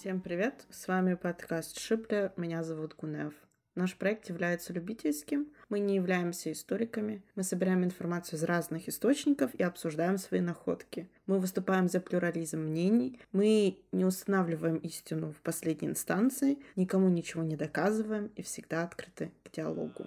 Всем привет! С вами подкаст Шипля. Меня зовут Гунев. Наш проект является любительским. Мы не являемся историками. Мы собираем информацию из разных источников и обсуждаем свои находки. Мы выступаем за плюрализм мнений. Мы не устанавливаем истину в последней инстанции, никому ничего не доказываем и всегда открыты к диалогу.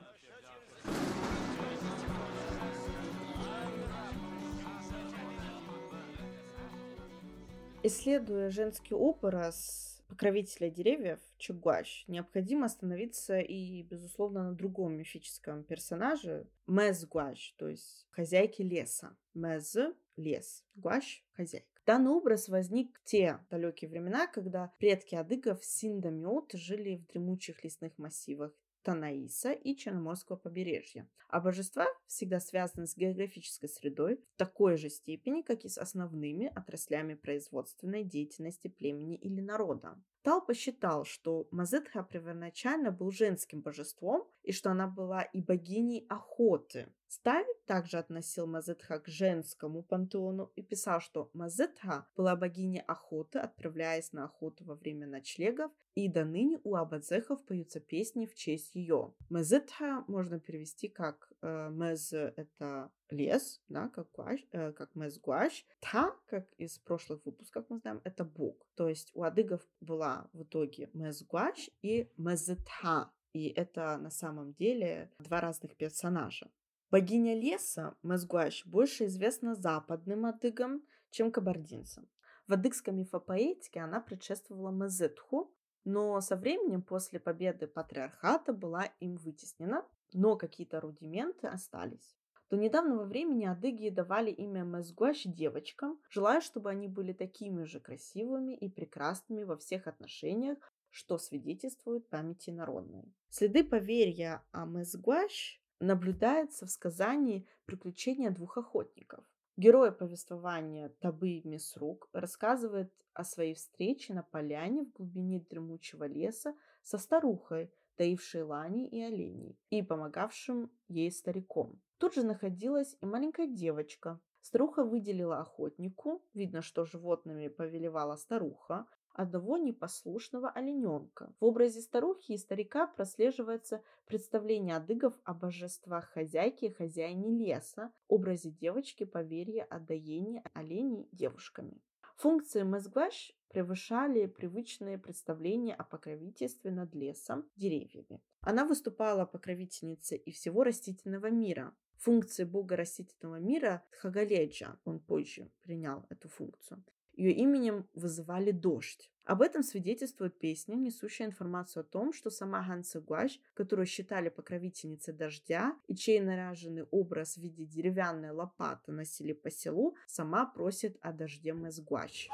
Исследуя женский образ покровителя деревьев Чугуаш, необходимо остановиться и, безусловно, на другом мифическом персонаже Гуаш, то есть хозяйки леса. Мез – лес, Гуаш – хозяйка. Данный образ возник в те далекие времена, когда предки адыгов Синдамиот жили в дремучих лесных массивах Танаиса и Черноморского побережья. А божества всегда связаны с географической средой в такой же степени, как и с основными отраслями производственной деятельности племени или народа. Тал посчитал, что Мазетха первоначально был женским божеством и что она была и богиней охоты. Сталь также относил Мазетха к женскому пантеону и писал, что Мазетха была богиней охоты, отправляясь на охоту во время ночлегов, и до ныне у абадзехов поются песни в честь ее. Мазетха можно перевести как э, Мез – это лес, да, как, гуащ, э, как Мез Гуащ. Та, как из прошлых выпусков мы знаем, это бог. То есть у адыгов была в итоге Мез Гуащ и Мезетха. И это на самом деле два разных персонажа. Богиня леса Мезгуаш больше известна западным адыгам, чем кабардинцам. В адыгской мифопоэтике она предшествовала Мезетху, но со временем после победы патриархата была им вытеснена, но какие-то рудименты остались. До недавнего времени адыги давали имя Мезгуаш девочкам, желая, чтобы они были такими же красивыми и прекрасными во всех отношениях, что свидетельствует памяти народной. Следы поверья о Мезгуаш наблюдается в сказании «Приключения двух охотников». Герой повествования Табы Месрук рассказывает о своей встрече на поляне в глубине дремучего леса со старухой, таившей лани и оленей, и помогавшим ей стариком. Тут же находилась и маленькая девочка. Старуха выделила охотнику, видно, что животными повелевала старуха, одного непослушного олененка. В образе старухи и старика прослеживается представление адыгов о божествах хозяйки и хозяине леса, образе девочки поверье о доении оленей девушками. Функции Мезгваш превышали привычные представления о покровительстве над лесом, деревьями. Она выступала покровительницей и всего растительного мира. Функции бога растительного мира Тхагаледжа, он позже принял эту функцию, ее именем вызывали дождь. Об этом свидетельствует песня, несущая информацию о том, что сама Ганса Гуаш, которую считали покровительницей дождя и чей наряженный образ в виде деревянной лопаты носили по селу, сама просит о дожде Мэсгуач.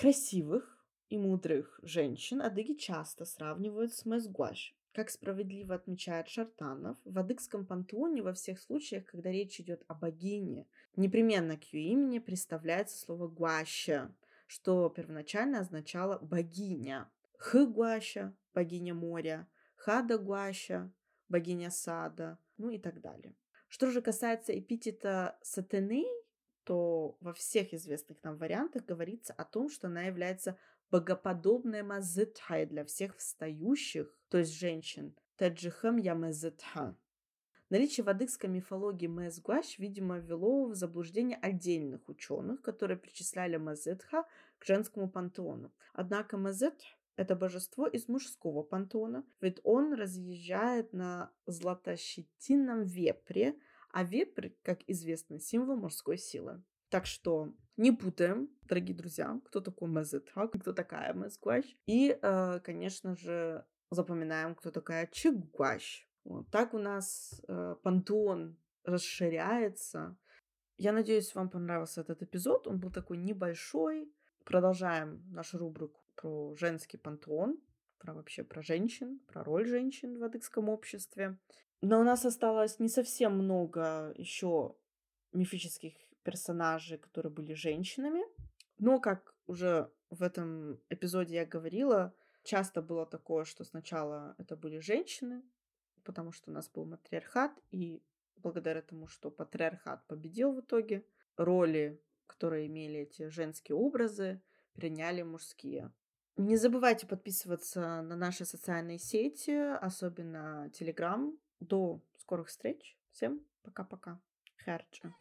Красивых и мудрых женщин адыги часто сравнивают с Мэсгуаш. Как справедливо отмечает Шартанов, в адыгском пантеоне во всех случаях, когда речь идет о богине, непременно к ее имени представляется слово «гуаща», что первоначально означало «богиня». Хы-гуаща – богиня моря, Хада-гуаща богиня сада, ну и так далее. Что же касается эпитета сатаны, то во всех известных нам вариантах говорится о том, что она является богоподобной мазытхой для всех встающих, то есть женщин. Таджихам я мазытха. Наличие в адыгской мифологии Мэзгуаш, видимо, ввело в заблуждение отдельных ученых, которые причисляли Мазетха к женскому пантеону. Однако Мазет – это божество из мужского пантеона, ведь он разъезжает на златощетинном вепре, а вепрь, как известно, символ мужской силы. Так что не путаем, дорогие друзья, кто такой Мазетха, кто такая Мэзгуаш. И, э, конечно же, запоминаем, кто такая Чигуаш. Вот. Так у нас э, пантеон расширяется. Я надеюсь, вам понравился этот эпизод. Он был такой небольшой. Продолжаем нашу рубрику про женский пантеон, про вообще про женщин, про роль женщин в адыгском обществе. Но у нас осталось не совсем много еще мифических персонажей, которые были женщинами. Но, как уже в этом эпизоде я говорила, часто было такое, что сначала это были женщины, потому что у нас был матриархат, и благодаря тому, что патриархат победил в итоге, роли, которые имели эти женские образы, приняли мужские. Не забывайте подписываться на наши социальные сети, особенно Telegram. До скорых встреч. Всем пока-пока. Харча.